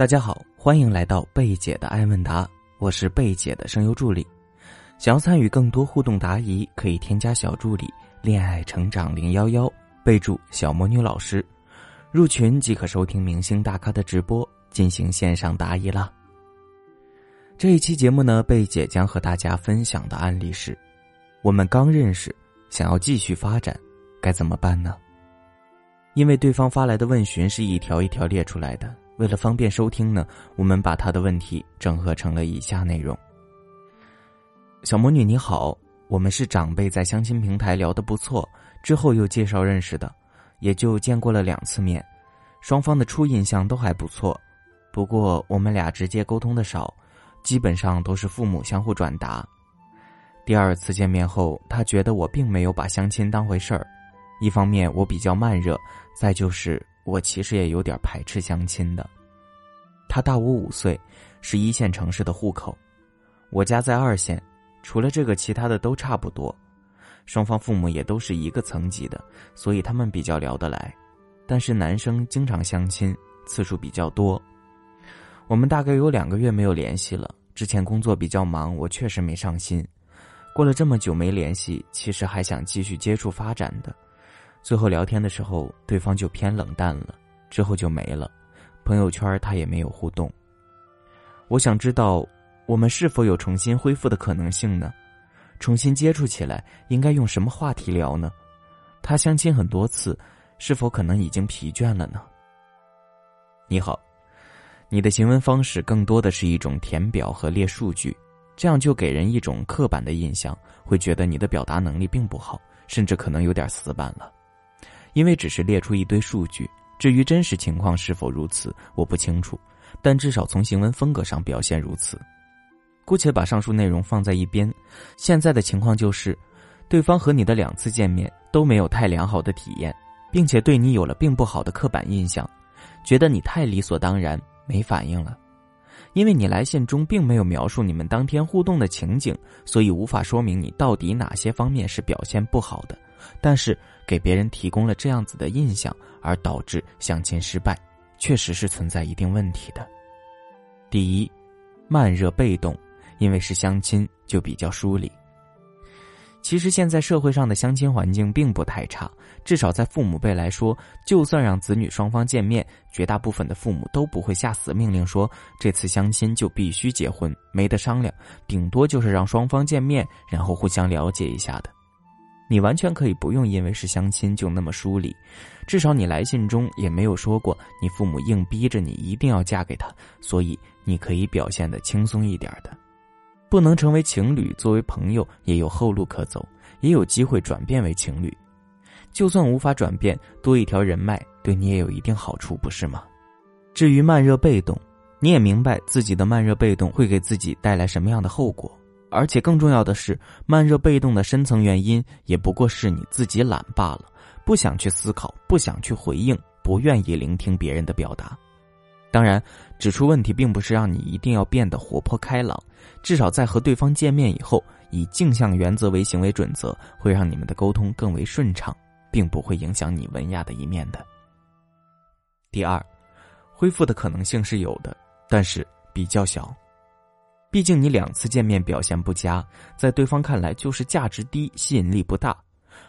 大家好，欢迎来到贝姐的爱问答，我是贝姐的声优助理。想要参与更多互动答疑，可以添加小助理“恋爱成长零幺幺”，备注“小魔女老师”，入群即可收听明星大咖的直播，进行线上答疑啦。这一期节目呢，贝姐将和大家分享的案例是：我们刚认识，想要继续发展，该怎么办呢？因为对方发来的问询是一条一条列出来的。为了方便收听呢，我们把他的问题整合成了以下内容。小魔女你好，我们是长辈在相亲平台聊得不错，之后又介绍认识的，也就见过了两次面，双方的初印象都还不错。不过我们俩直接沟通的少，基本上都是父母相互转达。第二次见面后，他觉得我并没有把相亲当回事儿，一方面我比较慢热，再就是。我其实也有点排斥相亲的。他大我五岁，是一线城市的户口，我家在二线，除了这个，其他的都差不多。双方父母也都是一个层级的，所以他们比较聊得来。但是男生经常相亲，次数比较多。我们大概有两个月没有联系了。之前工作比较忙，我确实没上心。过了这么久没联系，其实还想继续接触发展的。最后聊天的时候，对方就偏冷淡了，之后就没了，朋友圈他也没有互动。我想知道，我们是否有重新恢复的可能性呢？重新接触起来，应该用什么话题聊呢？他相亲很多次，是否可能已经疲倦了呢？你好，你的行文方式更多的是一种填表和列数据，这样就给人一种刻板的印象，会觉得你的表达能力并不好，甚至可能有点死板了。因为只是列出一堆数据，至于真实情况是否如此，我不清楚。但至少从行文风格上表现如此。姑且把上述内容放在一边。现在的情况就是，对方和你的两次见面都没有太良好的体验，并且对你有了并不好的刻板印象，觉得你太理所当然，没反应了。因为你来信中并没有描述你们当天互动的情景，所以无法说明你到底哪些方面是表现不好的。但是给别人提供了这样子的印象，而导致相亲失败，确实是存在一定问题的。第一，慢热被动，因为是相亲就比较疏离。其实现在社会上的相亲环境并不太差，至少在父母辈来说，就算让子女双方见面，绝大部分的父母都不会下死命令说这次相亲就必须结婚，没得商量，顶多就是让双方见面，然后互相了解一下的。你完全可以不用因为是相亲就那么疏离，至少你来信中也没有说过你父母硬逼着你一定要嫁给他，所以你可以表现的轻松一点的。不能成为情侣，作为朋友也有后路可走，也有机会转变为情侣。就算无法转变，多一条人脉对你也有一定好处，不是吗？至于慢热被动，你也明白自己的慢热被动会给自己带来什么样的后果。而且更重要的是，慢热被动的深层原因也不过是你自己懒罢了，不想去思考，不想去回应，不愿意聆听别人的表达。当然，指出问题并不是让你一定要变得活泼开朗，至少在和对方见面以后，以镜像原则为行为准则，会让你们的沟通更为顺畅，并不会影响你文雅的一面的。第二，恢复的可能性是有的，但是比较小。毕竟你两次见面表现不佳，在对方看来就是价值低、吸引力不大，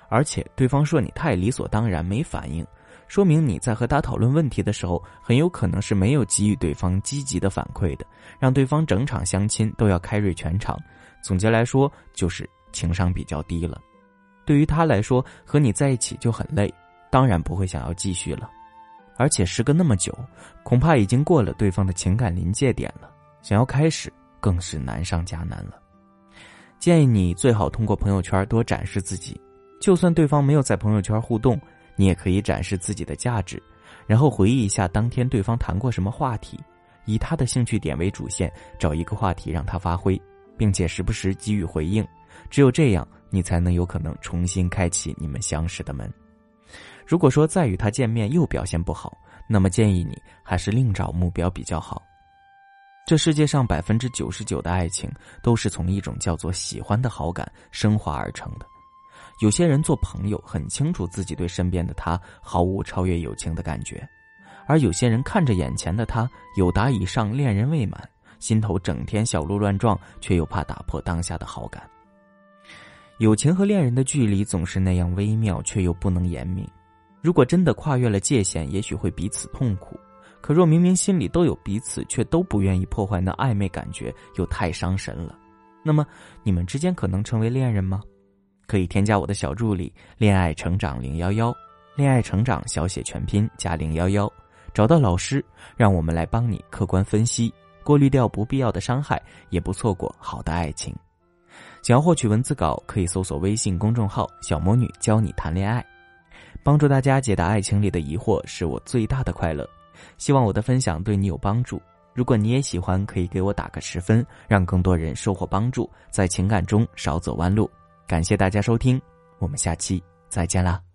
而且对方说你太理所当然、没反应，说明你在和他讨论问题的时候，很有可能是没有给予对方积极的反馈的，让对方整场相亲都要开瑞全场。总结来说，就是情商比较低了。对于他来说，和你在一起就很累，当然不会想要继续了。而且时隔那么久，恐怕已经过了对方的情感临界点了，想要开始。更是难上加难了。建议你最好通过朋友圈多展示自己，就算对方没有在朋友圈互动，你也可以展示自己的价值，然后回忆一下当天对方谈过什么话题，以他的兴趣点为主线，找一个话题让他发挥，并且时不时给予回应。只有这样，你才能有可能重新开启你们相识的门。如果说再与他见面又表现不好，那么建议你还是另找目标比较好。这世界上百分之九十九的爱情都是从一种叫做喜欢的好感升华而成的。有些人做朋友很清楚自己对身边的他毫无超越友情的感觉，而有些人看着眼前的他有达以上，恋人未满，心头整天小鹿乱撞，却又怕打破当下的好感。友情和恋人的距离总是那样微妙，却又不能言明。如果真的跨越了界限，也许会彼此痛苦。可若明明心里都有彼此，却都不愿意破坏那暧昧感觉，又太伤神了。那么，你们之间可能成为恋人吗？可以添加我的小助理“恋爱成长零幺幺”，恋爱成长小写全拼加零幺幺，找到老师，让我们来帮你客观分析，过滤掉不必要的伤害，也不错过好的爱情。想要获取文字稿，可以搜索微信公众号“小魔女教你谈恋爱”，帮助大家解答爱情里的疑惑，是我最大的快乐。希望我的分享对你有帮助。如果你也喜欢，可以给我打个十分，让更多人收获帮助，在情感中少走弯路。感谢大家收听，我们下期再见啦。